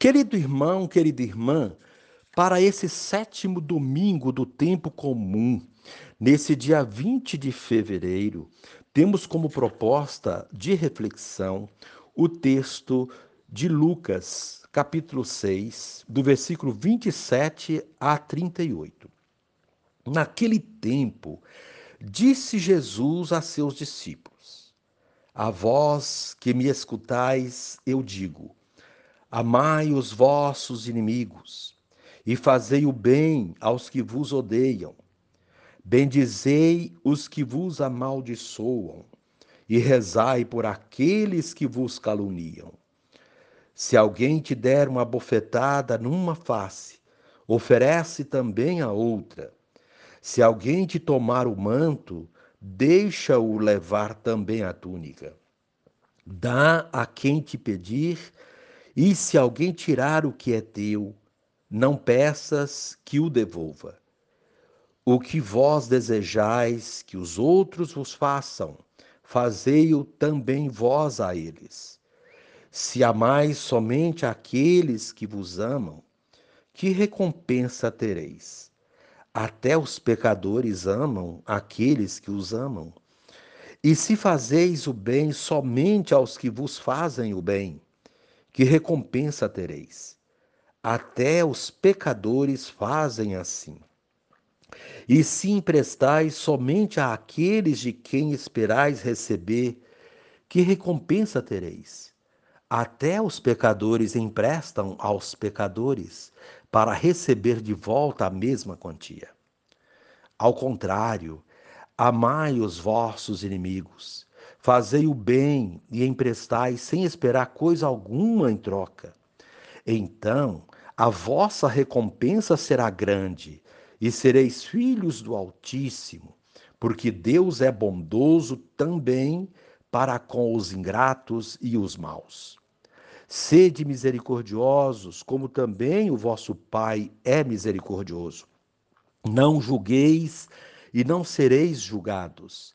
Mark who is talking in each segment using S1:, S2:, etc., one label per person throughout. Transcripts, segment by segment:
S1: Querido irmão, querida irmã, para esse sétimo domingo do tempo comum, nesse dia 20 de fevereiro, temos como proposta de reflexão o texto de Lucas, capítulo 6, do versículo 27 a 38. Naquele tempo, disse Jesus a seus discípulos: A vós que me escutais, eu digo: Amai os vossos inimigos e fazei o bem aos que vos odeiam. Bendizei os que vos amaldiçoam e rezai por aqueles que vos caluniam. Se alguém te der uma bofetada numa face, oferece também a outra. Se alguém te tomar o manto, deixa-o levar também a túnica. Dá a quem te pedir, e se alguém tirar o que é teu, não peças que o devolva. O que vós desejais que os outros vos façam, fazei-o também vós a eles. Se amais somente aqueles que vos amam, que recompensa tereis? Até os pecadores amam aqueles que os amam. E se fazeis o bem somente aos que vos fazem o bem, que recompensa tereis? Até os pecadores fazem assim. E se emprestais somente àqueles de quem esperais receber, que recompensa tereis? Até os pecadores emprestam aos pecadores para receber de volta a mesma quantia. Ao contrário, amai os vossos inimigos, fazei o bem e emprestai sem esperar coisa alguma em troca. Então a vossa recompensa será grande e sereis filhos do Altíssimo, porque Deus é bondoso também para com os ingratos e os maus. Sede misericordiosos, como também o vosso Pai é misericordioso. Não julgueis e não sereis julgados.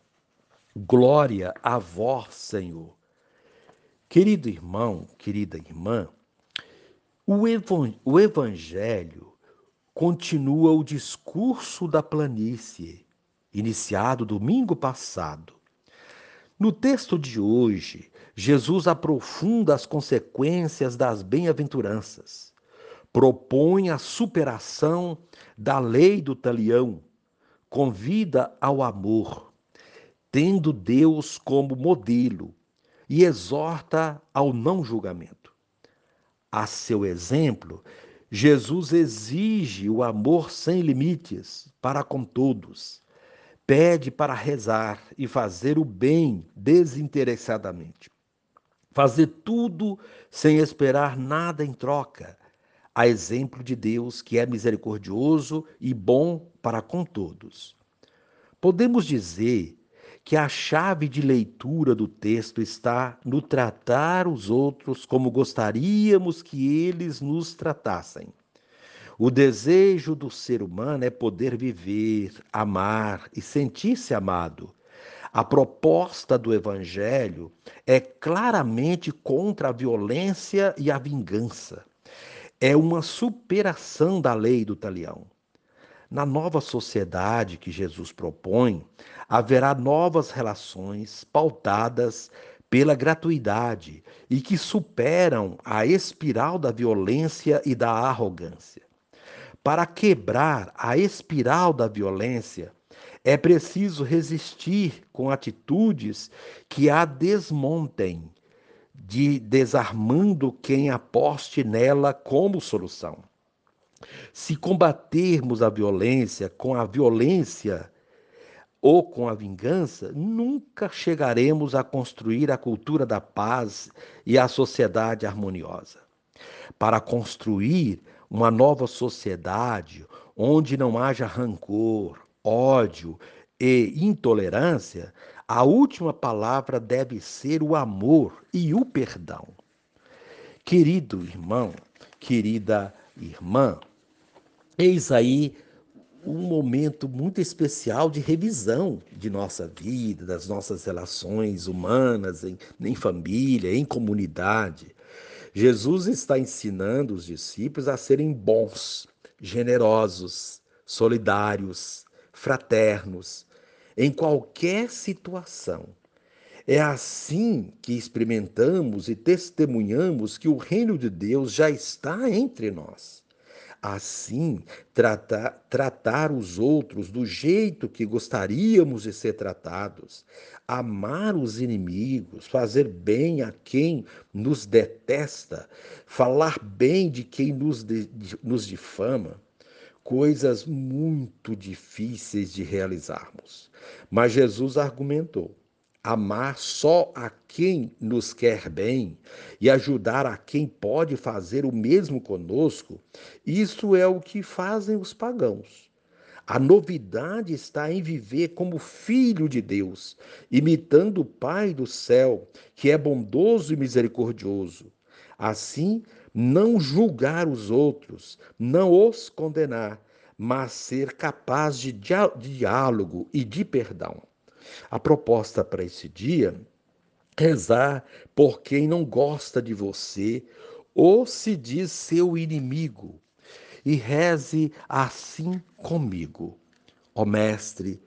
S1: Glória a vós, Senhor. Querido irmão, querida irmã, o Evangelho continua o discurso da planície, iniciado domingo passado. No texto de hoje, Jesus aprofunda as consequências das bem-aventuranças, propõe a superação da lei do talião, convida ao amor, tendo Deus como modelo e exorta ao não julgamento. A seu exemplo, Jesus exige o amor sem limites para com todos, pede para rezar e fazer o bem desinteressadamente fazer tudo sem esperar nada em troca, a exemplo de Deus que é misericordioso e bom para com todos. Podemos dizer que a chave de leitura do texto está no tratar os outros como gostaríamos que eles nos tratassem. O desejo do ser humano é poder viver, amar e sentir-se amado a proposta do Evangelho é claramente contra a violência e a vingança. É uma superação da lei do talião. Na nova sociedade que Jesus propõe, haverá novas relações pautadas pela gratuidade e que superam a espiral da violência e da arrogância. Para quebrar a espiral da violência, é preciso resistir com atitudes que a desmontem, de desarmando quem aposte nela como solução. Se combatermos a violência com a violência ou com a vingança, nunca chegaremos a construir a cultura da paz e a sociedade harmoniosa. Para construir uma nova sociedade onde não haja rancor, ódio e intolerância, a última palavra deve ser o amor e o perdão. Querido irmão, querida irmã, eis aí um momento muito especial de revisão de nossa vida, das nossas relações humanas, em, em família, em comunidade. Jesus está ensinando os discípulos a serem bons, generosos, solidários, fraternos, em qualquer situação. É assim que experimentamos e testemunhamos que o reino de Deus já está entre nós. Assim, tratar, tratar os outros do jeito que gostaríamos de ser tratados, amar os inimigos, fazer bem a quem nos detesta, falar bem de quem nos, de, nos difama, coisas muito difíceis de realizarmos. Mas Jesus argumentou: amar só a quem nos quer bem e ajudar a quem pode fazer o mesmo conosco, isso é o que fazem os pagãos. A novidade está em viver como filho de Deus, imitando o Pai do céu, que é bondoso e misericordioso. Assim, não julgar os outros, não os condenar, mas ser capaz de diálogo e de perdão. A proposta para esse dia é rezar por quem não gosta de você ou se diz seu inimigo. E reze assim comigo. Ó Mestre,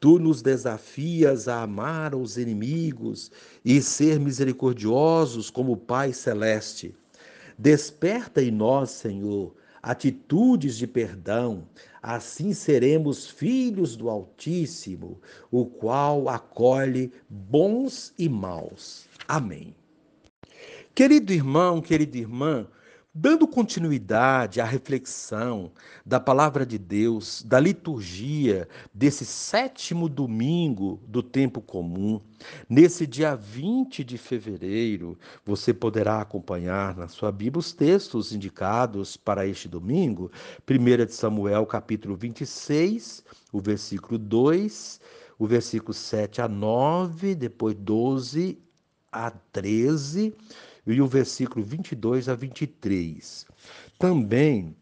S1: tu nos desafias a amar os inimigos e ser misericordiosos como o Pai Celeste. Desperta em nós, Senhor, atitudes de perdão, assim seremos filhos do Altíssimo, o qual acolhe bons e maus. Amém. Querido irmão, querida irmã, Dando continuidade à reflexão da palavra de Deus, da liturgia desse sétimo domingo do tempo comum, nesse dia 20 de fevereiro, você poderá acompanhar na sua Bíblia os textos indicados para este domingo, 1 de Samuel, capítulo 26, o versículo 2, o versículo 7 a 9, depois 12 a 13 e o versículo 22 a 23. Também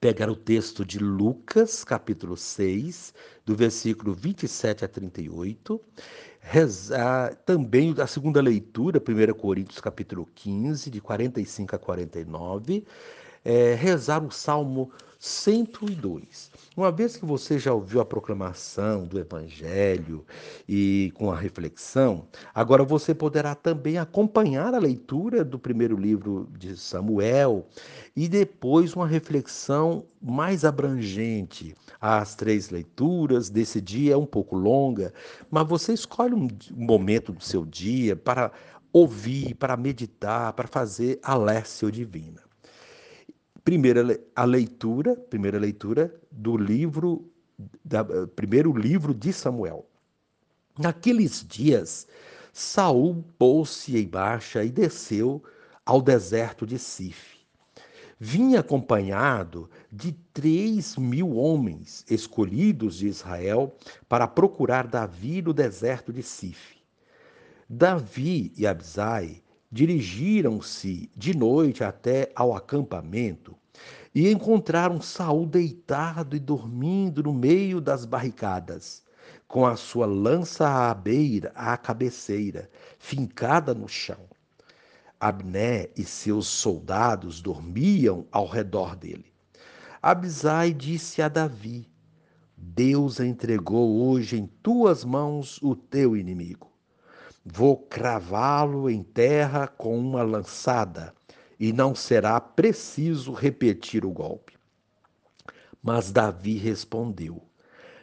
S1: pegar o texto de Lucas, capítulo 6, do versículo 27 a 38, rezar também a segunda leitura, 1 Coríntios, capítulo 15, de 45 a 49, é, rezar o Salmo 102. Uma vez que você já ouviu a proclamação do Evangelho e com a reflexão, agora você poderá também acompanhar a leitura do primeiro livro de Samuel e depois uma reflexão mais abrangente. As três leituras desse dia é um pouco longa, mas você escolhe um momento do seu dia para ouvir, para meditar, para fazer a lécio divina. Primeira a leitura, primeira leitura do livro da, primeiro livro de Samuel. Naqueles dias, Saul pôs-se em marcha e desceu ao deserto de Sif. Vinha acompanhado de três mil homens escolhidos de Israel para procurar Davi no deserto de Sif. Davi e Abisai dirigiram-se de noite até ao acampamento e encontraram Saul deitado e dormindo no meio das barricadas, com a sua lança à beira, à cabeceira, fincada no chão. Abné e seus soldados dormiam ao redor dele. Abisai disse a Davi: Deus entregou hoje em tuas mãos o teu inimigo. Vou cravá-lo em terra com uma lançada, e não será preciso repetir o golpe. Mas Davi respondeu: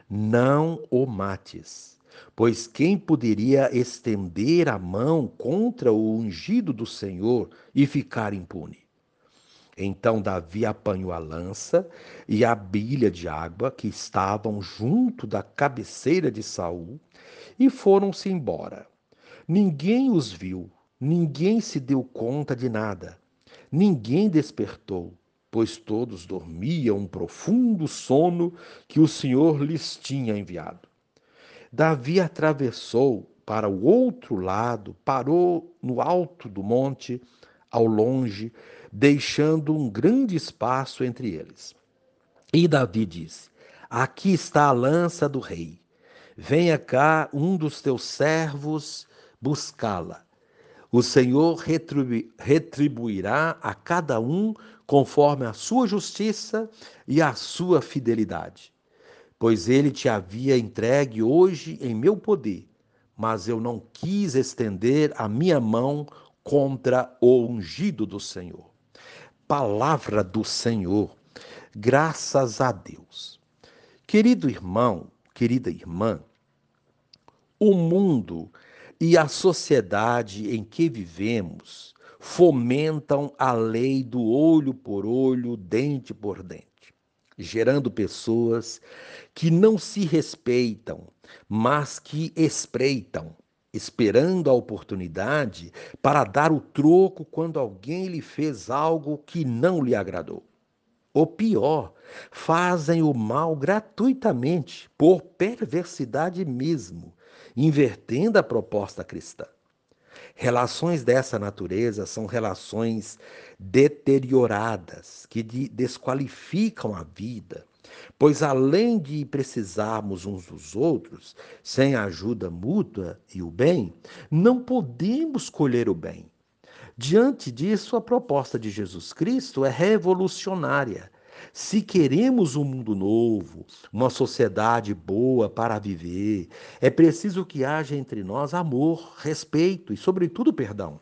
S1: Não o mates, pois quem poderia estender a mão contra o ungido do Senhor e ficar impune? Então Davi apanhou a lança e a bilha de água que estavam junto da cabeceira de Saul e foram-se embora. Ninguém os viu, ninguém se deu conta de nada, ninguém despertou. pois todos dormiam um profundo sono que o Senhor lhes tinha enviado. Davi atravessou para o outro lado, parou no alto do monte, ao longe, deixando um grande espaço entre eles. E Davi disse: Aqui está a lança do rei. Venha cá um dos teus servos buscá-la. O Senhor retribuirá a cada um conforme a sua justiça e a sua fidelidade. Pois ele te havia entregue hoje em meu poder, mas eu não quis estender a minha mão contra o ungido do Senhor. Palavra do Senhor, graças a Deus. Querido irmão, querida irmã, o mundo e a sociedade em que vivemos fomentam a lei do olho por olho, dente por dente, gerando pessoas que não se respeitam, mas que espreitam, esperando a oportunidade para dar o troco quando alguém lhe fez algo que não lhe agradou. O pior, fazem o mal gratuitamente, por perversidade mesmo, invertendo a proposta cristã. Relações dessa natureza são relações deterioradas, que desqualificam a vida, pois além de precisarmos uns dos outros, sem a ajuda mútua e o bem, não podemos colher o bem. Diante disso, a proposta de Jesus Cristo é revolucionária se queremos um mundo novo, uma sociedade boa para viver, é preciso que haja entre nós amor, respeito e, sobretudo, perdão.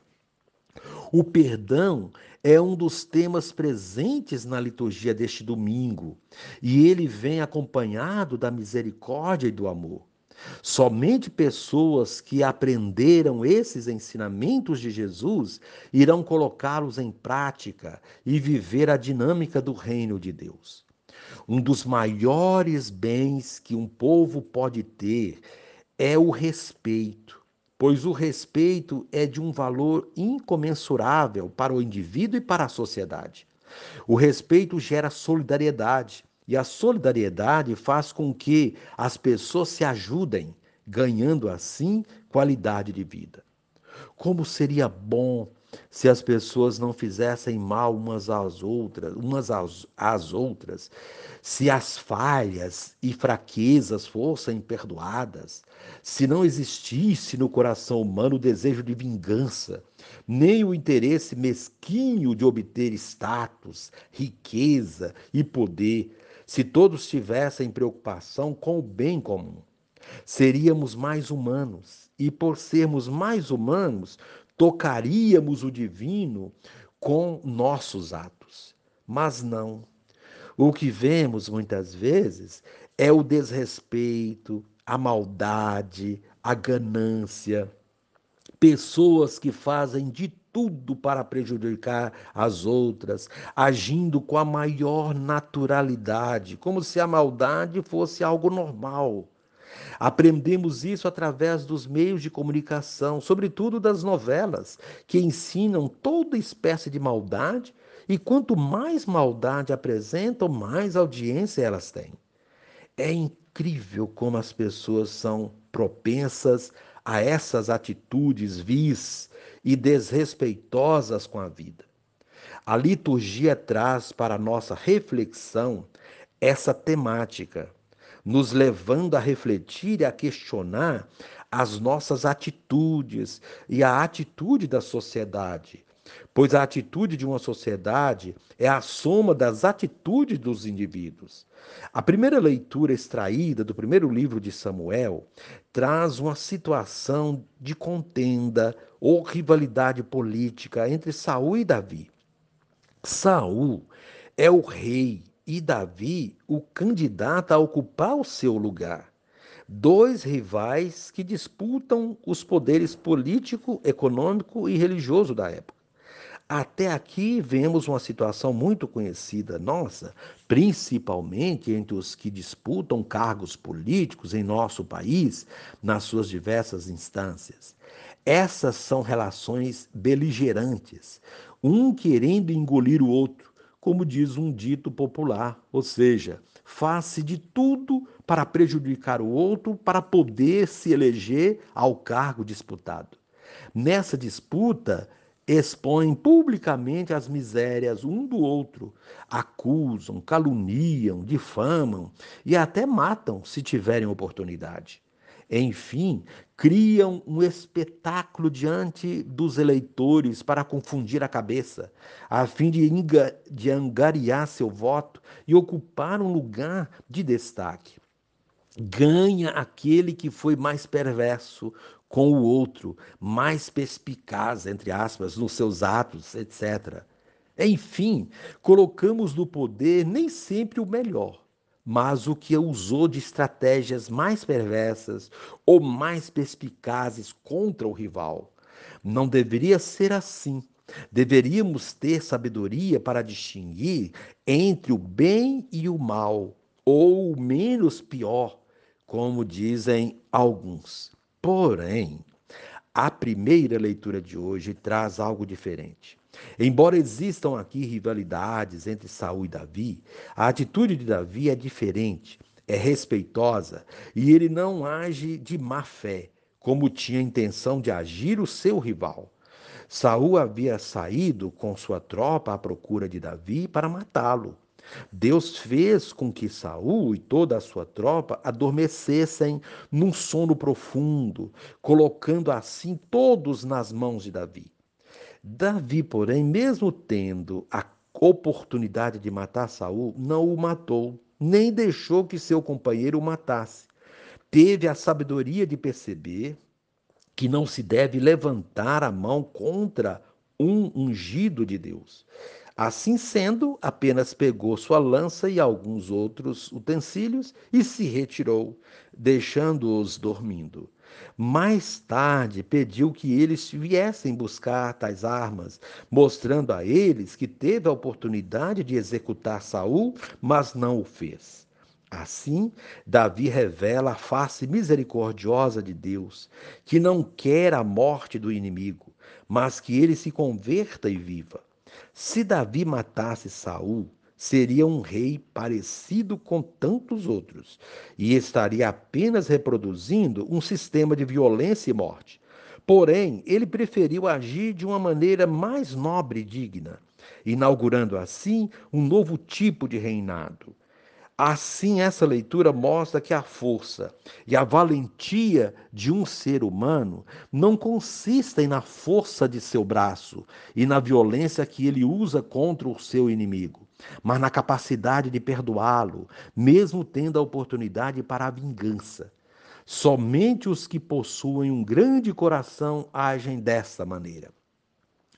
S1: O perdão é um dos temas presentes na liturgia deste domingo, e ele vem acompanhado da misericórdia e do amor. Somente pessoas que aprenderam esses ensinamentos de Jesus irão colocá-los em prática e viver a dinâmica do reino de Deus. Um dos maiores bens que um povo pode ter é o respeito, pois o respeito é de um valor incomensurável para o indivíduo e para a sociedade. O respeito gera solidariedade e a solidariedade faz com que as pessoas se ajudem, ganhando assim qualidade de vida. Como seria bom se as pessoas não fizessem mal umas às outras, umas às, às outras, se as falhas e fraquezas fossem perdoadas, se não existisse no coração humano o desejo de vingança, nem o interesse mesquinho de obter status, riqueza e poder, se todos tivessem preocupação com o bem comum. Seríamos mais humanos, e por sermos mais humanos, tocaríamos o divino com nossos atos. Mas não. O que vemos muitas vezes é o desrespeito, a maldade, a ganância. Pessoas que fazem de tudo para prejudicar as outras, agindo com a maior naturalidade, como se a maldade fosse algo normal. Aprendemos isso através dos meios de comunicação, sobretudo das novelas, que ensinam toda espécie de maldade, e quanto mais maldade apresentam, mais audiência elas têm. É incrível como as pessoas são propensas a essas atitudes vis e desrespeitosas com a vida. A liturgia traz para nossa reflexão essa temática, nos levando a refletir e a questionar as nossas atitudes e a atitude da sociedade, pois a atitude de uma sociedade é a soma das atitudes dos indivíduos. A primeira leitura extraída do primeiro livro de Samuel traz uma situação de contenda ou rivalidade política entre Saul e Davi. Saul é o rei e Davi o candidato a ocupar o seu lugar. Dois rivais que disputam os poderes político, econômico e religioso da época. Até aqui vemos uma situação muito conhecida nossa, principalmente entre os que disputam cargos políticos em nosso país, nas suas diversas instâncias. Essas são relações beligerantes, um querendo engolir o outro, como diz um dito popular, ou seja, faz-se de tudo para prejudicar o outro para poder se eleger ao cargo disputado. Nessa disputa, expõem publicamente as misérias um do outro, acusam, caluniam, difamam e até matam se tiverem oportunidade. Enfim, criam um espetáculo diante dos eleitores para confundir a cabeça, a fim de, de angariar seu voto e ocupar um lugar de destaque. Ganha aquele que foi mais perverso com o outro, mais perspicaz, entre aspas, nos seus atos, etc. Enfim, colocamos no poder nem sempre o melhor mas o que usou de estratégias mais perversas ou mais perspicazes contra o rival. Não deveria ser assim. Deveríamos ter sabedoria para distinguir entre o bem e o mal, ou o menos pior, como dizem alguns. Porém, a primeira leitura de hoje traz algo diferente. Embora existam aqui rivalidades entre Saul e Davi, a atitude de Davi é diferente, é respeitosa e ele não age de má fé, como tinha intenção de agir o seu rival. Saul havia saído com sua tropa à procura de Davi para matá-lo. Deus fez com que Saul e toda a sua tropa adormecessem num sono profundo, colocando assim todos nas mãos de Davi. Davi, porém, mesmo tendo a oportunidade de matar Saul, não o matou, nem deixou que seu companheiro o matasse. Teve a sabedoria de perceber que não se deve levantar a mão contra um ungido de Deus. Assim sendo, apenas pegou sua lança e alguns outros utensílios e se retirou, deixando-os dormindo. Mais tarde, pediu que eles viessem buscar tais armas, mostrando a eles que teve a oportunidade de executar Saul, mas não o fez. Assim, Davi revela a face misericordiosa de Deus, que não quer a morte do inimigo, mas que ele se converta e viva. Se Davi matasse Saul, seria um rei parecido com tantos outros e estaria apenas reproduzindo um sistema de violência e morte. Porém, ele preferiu agir de uma maneira mais nobre e digna, inaugurando assim um novo tipo de reinado. Assim, essa leitura mostra que a força e a valentia de um ser humano não consistem na força de seu braço e na violência que ele usa contra o seu inimigo mas na capacidade de perdoá-lo, mesmo tendo a oportunidade para a vingança. Somente os que possuem um grande coração agem dessa maneira.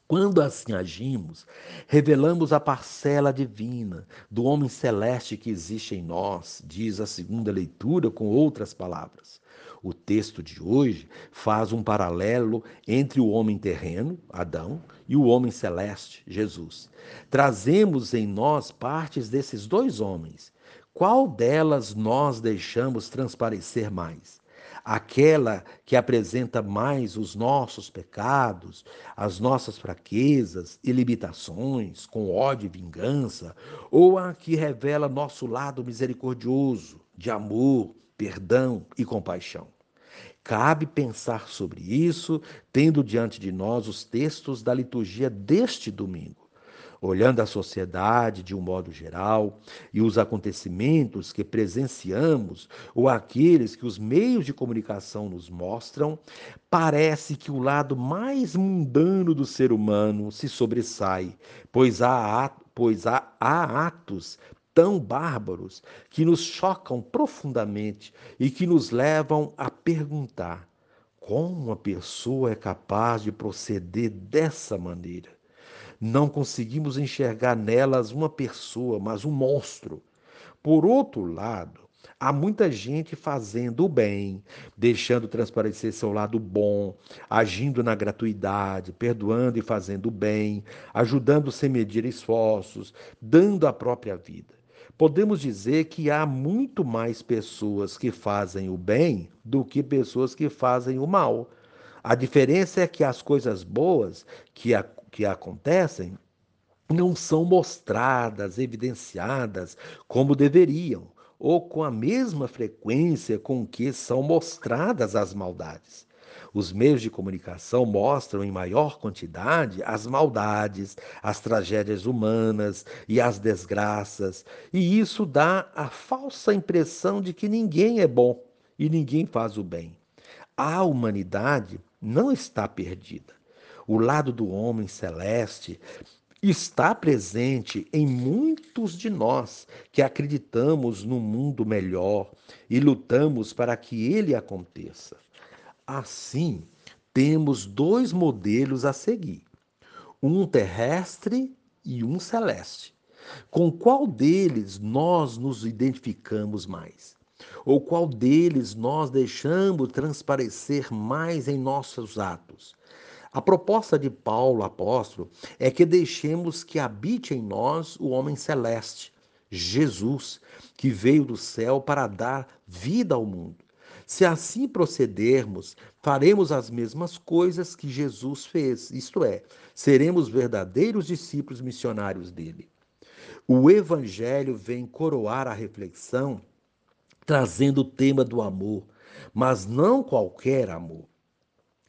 S1: Quando assim agimos, revelamos a parcela divina do homem celeste que existe em nós, diz a segunda leitura com outras palavras. O texto de hoje faz um paralelo entre o homem terreno, Adão, e o homem celeste, Jesus. Trazemos em nós partes desses dois homens. Qual delas nós deixamos transparecer mais? Aquela que apresenta mais os nossos pecados, as nossas fraquezas e limitações, com ódio e vingança, ou a que revela nosso lado misericordioso, de amor, perdão e compaixão. Cabe pensar sobre isso, tendo diante de nós os textos da liturgia deste domingo. Olhando a sociedade de um modo geral e os acontecimentos que presenciamos ou aqueles que os meios de comunicação nos mostram, parece que o lado mais mundano do ser humano se sobressai, pois há, pois há, há atos tão bárbaros que nos chocam profundamente e que nos levam a perguntar como uma pessoa é capaz de proceder dessa maneira. Não conseguimos enxergar nelas uma pessoa, mas um monstro. Por outro lado, Há muita gente fazendo o bem, deixando transparecer seu lado bom, agindo na gratuidade, perdoando e fazendo o bem, ajudando sem medir esforços, dando a própria vida podemos dizer que há muito mais pessoas que fazem o bem do que pessoas que fazem o mal. A diferença é que as coisas boas que, a, que acontecem não são mostradas, evidenciadas como deveriam, ou com a mesma frequência com que são mostradas as maldades. Os meios de comunicação mostram em maior quantidade as maldades, as tragédias humanas e as desgraças, e isso dá a falsa impressão de que ninguém é bom e ninguém faz o bem. A humanidade não está perdida. O lado do homem celeste está presente em muitos de nós que acreditamos no mundo melhor e lutamos para que ele aconteça. Assim, temos dois modelos a seguir: um terrestre e um celeste. Com qual deles nós nos identificamos mais? Ou qual deles nós deixamos transparecer mais em nossos atos? A proposta de Paulo, apóstolo, é que deixemos que habite em nós o homem celeste, Jesus, que veio do céu para dar vida ao mundo. Se assim procedermos, faremos as mesmas coisas que Jesus fez, isto é, seremos verdadeiros discípulos missionários dele. O Evangelho vem coroar a reflexão, trazendo o tema do amor, mas não qualquer amor.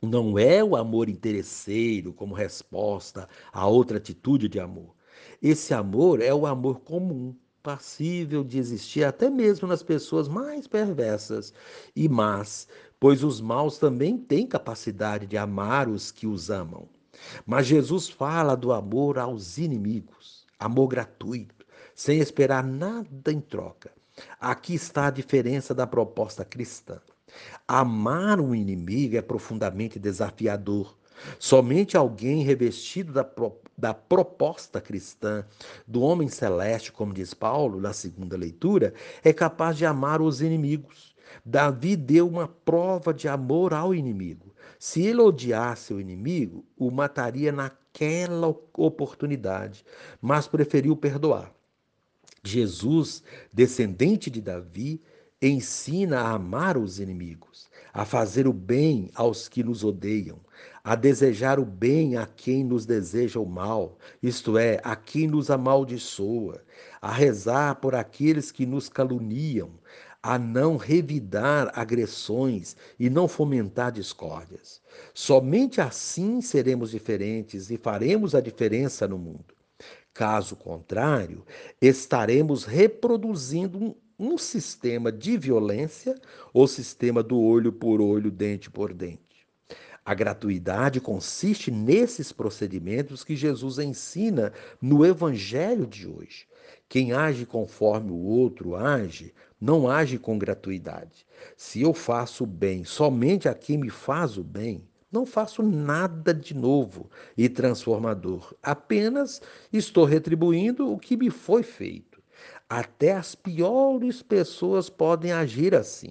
S1: Não é o amor interesseiro como resposta a outra atitude de amor. Esse amor é o amor comum, passível de existir até mesmo nas pessoas mais perversas e más, pois os maus também têm capacidade de amar os que os amam. Mas Jesus fala do amor aos inimigos, amor gratuito, sem esperar nada em troca. Aqui está a diferença da proposta cristã. Amar um inimigo é profundamente desafiador. Somente alguém revestido da, da proposta cristã do homem celeste, como diz Paulo na segunda leitura, é capaz de amar os inimigos. Davi deu uma prova de amor ao inimigo. Se ele odiasse o inimigo, o mataria naquela oportunidade, mas preferiu perdoar. Jesus, descendente de Davi, ensina a amar os inimigos, a fazer o bem aos que nos odeiam, a desejar o bem a quem nos deseja o mal, isto é, a quem nos amaldiçoa, a rezar por aqueles que nos caluniam, a não revidar agressões e não fomentar discórdias. Somente assim seremos diferentes e faremos a diferença no mundo. Caso contrário, estaremos reproduzindo um, sistema de violência, o sistema do olho por olho, dente por dente. A gratuidade consiste nesses procedimentos que Jesus ensina no Evangelho de hoje. Quem age conforme o outro age, não age com gratuidade. Se eu faço o bem somente a quem me faz o bem, não faço nada de novo e transformador, apenas estou retribuindo o que me foi feito. Até as piores pessoas podem agir assim.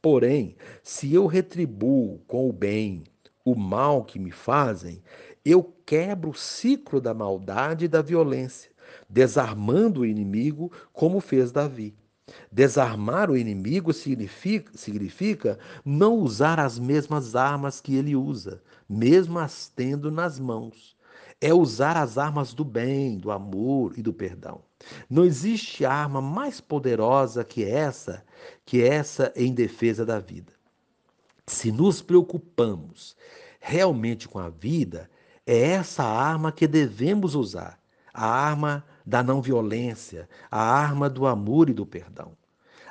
S1: Porém, se eu retribuo com o bem, o mal que me fazem, eu quebro o ciclo da maldade e da violência, desarmando o inimigo como fez Davi. Desarmar o inimigo significa, significa não usar as mesmas armas que ele usa, mesmo as tendo nas mãos. É usar as armas do bem, do amor e do perdão. Não existe arma mais poderosa que essa, que essa em defesa da vida. Se nos preocupamos realmente com a vida, é essa arma que devemos usar a arma da não violência, a arma do amor e do perdão.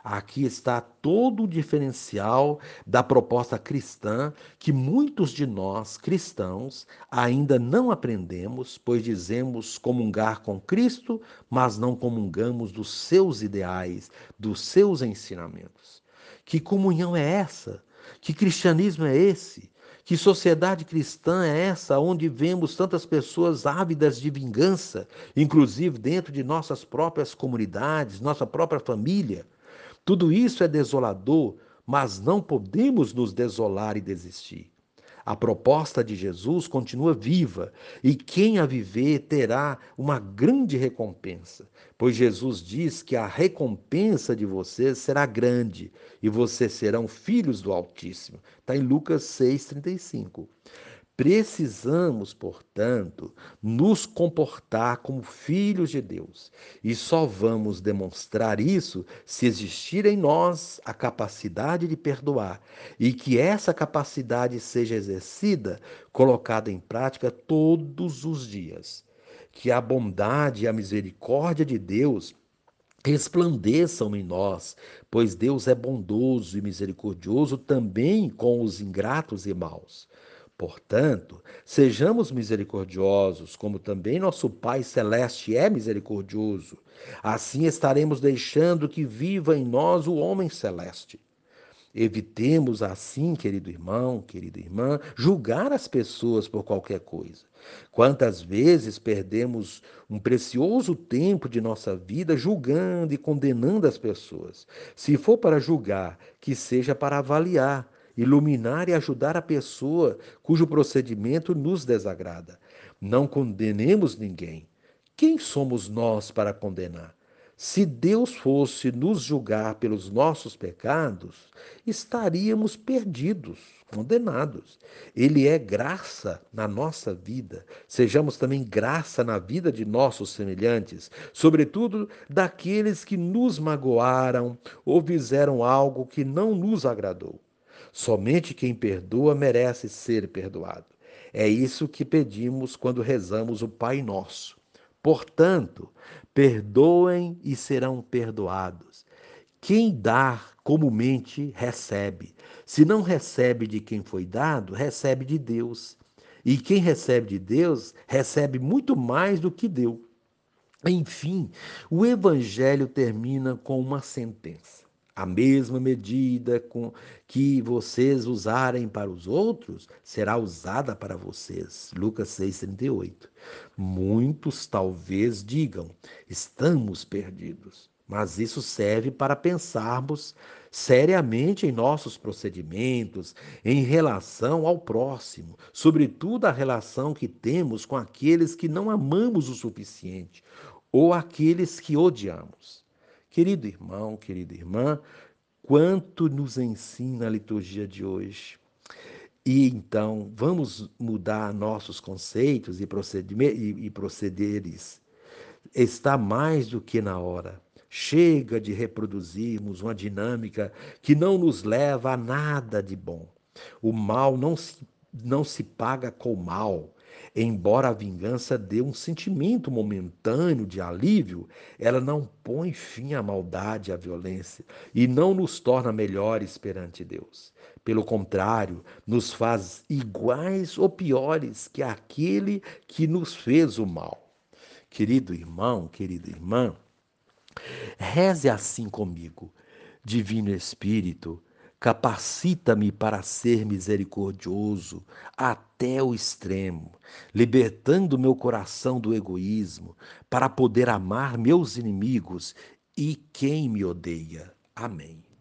S1: Aqui está todo o diferencial da proposta cristã que muitos de nós, cristãos, ainda não aprendemos, pois dizemos comungar com Cristo, mas não comungamos dos seus ideais, dos seus ensinamentos. Que comunhão é essa? Que cristianismo é esse? Que sociedade cristã é essa onde vemos tantas pessoas ávidas de vingança, inclusive dentro de nossas próprias comunidades, nossa própria família? Tudo isso é desolador, mas não podemos nos desolar e desistir. A proposta de Jesus continua viva e quem a viver terá uma grande recompensa, pois Jesus diz que a recompensa de vocês será grande e vocês serão filhos do Altíssimo. Está em Lucas 6,35. Precisamos, portanto, nos comportar como filhos de Deus. E só vamos demonstrar isso se existir em nós a capacidade de perdoar e que essa capacidade seja exercida, colocada em prática todos os dias. Que a bondade e a misericórdia de Deus resplandeçam em nós, pois Deus é bondoso e misericordioso também com os ingratos e maus. Portanto, sejamos misericordiosos, como também nosso Pai Celeste é misericordioso. Assim estaremos deixando que viva em nós o homem celeste. Evitemos assim, querido irmão, querida irmã, julgar as pessoas por qualquer coisa. Quantas vezes perdemos um precioso tempo de nossa vida julgando e condenando as pessoas? Se for para julgar, que seja para avaliar, iluminar e ajudar a pessoa cujo procedimento nos desagrada. Não condenemos ninguém. Quem somos nós para condenar? Se Deus fosse nos julgar pelos nossos pecados, estaríamos perdidos, condenados. Ele é graça na nossa vida. Sejamos também graça na vida de nossos semelhantes, sobretudo daqueles que nos magoaram ou fizeram algo que não nos agradou. Somente quem perdoa merece ser perdoado. É isso que pedimos quando rezamos o Pai Nosso. Portanto, perdoem e serão perdoados. Quem dá comumente recebe. Se não recebe de quem foi dado, recebe de Deus. E quem recebe de Deus, recebe muito mais do que deu. Enfim, o Evangelho termina com uma sentença. A mesma medida com que vocês usarem para os outros será usada para vocês. Lucas 6:38. Muitos talvez digam: estamos perdidos. Mas isso serve para pensarmos seriamente em nossos procedimentos em relação ao próximo, sobretudo a relação que temos com aqueles que não amamos o suficiente ou aqueles que odiamos. Querido irmão, querida irmã, quanto nos ensina a liturgia de hoje. E então, vamos mudar nossos conceitos e, e, procederes. Está mais do que na hora. Chega de reproduzirmos uma dinâmica que não nos leva a nada de bom. O mal não se, não se paga com mal, Embora a vingança dê um sentimento momentâneo de alívio, ela não põe fim à maldade e à violência e não nos torna melhores perante Deus. Pelo contrário, nos faz iguais ou piores que aquele que nos fez o mal. Querido irmão, querida irmã, reze assim comigo. Divino Espírito, Capacita-me para ser misericordioso até o extremo, libertando meu coração do egoísmo, para poder amar meus inimigos e quem me odeia. Amém.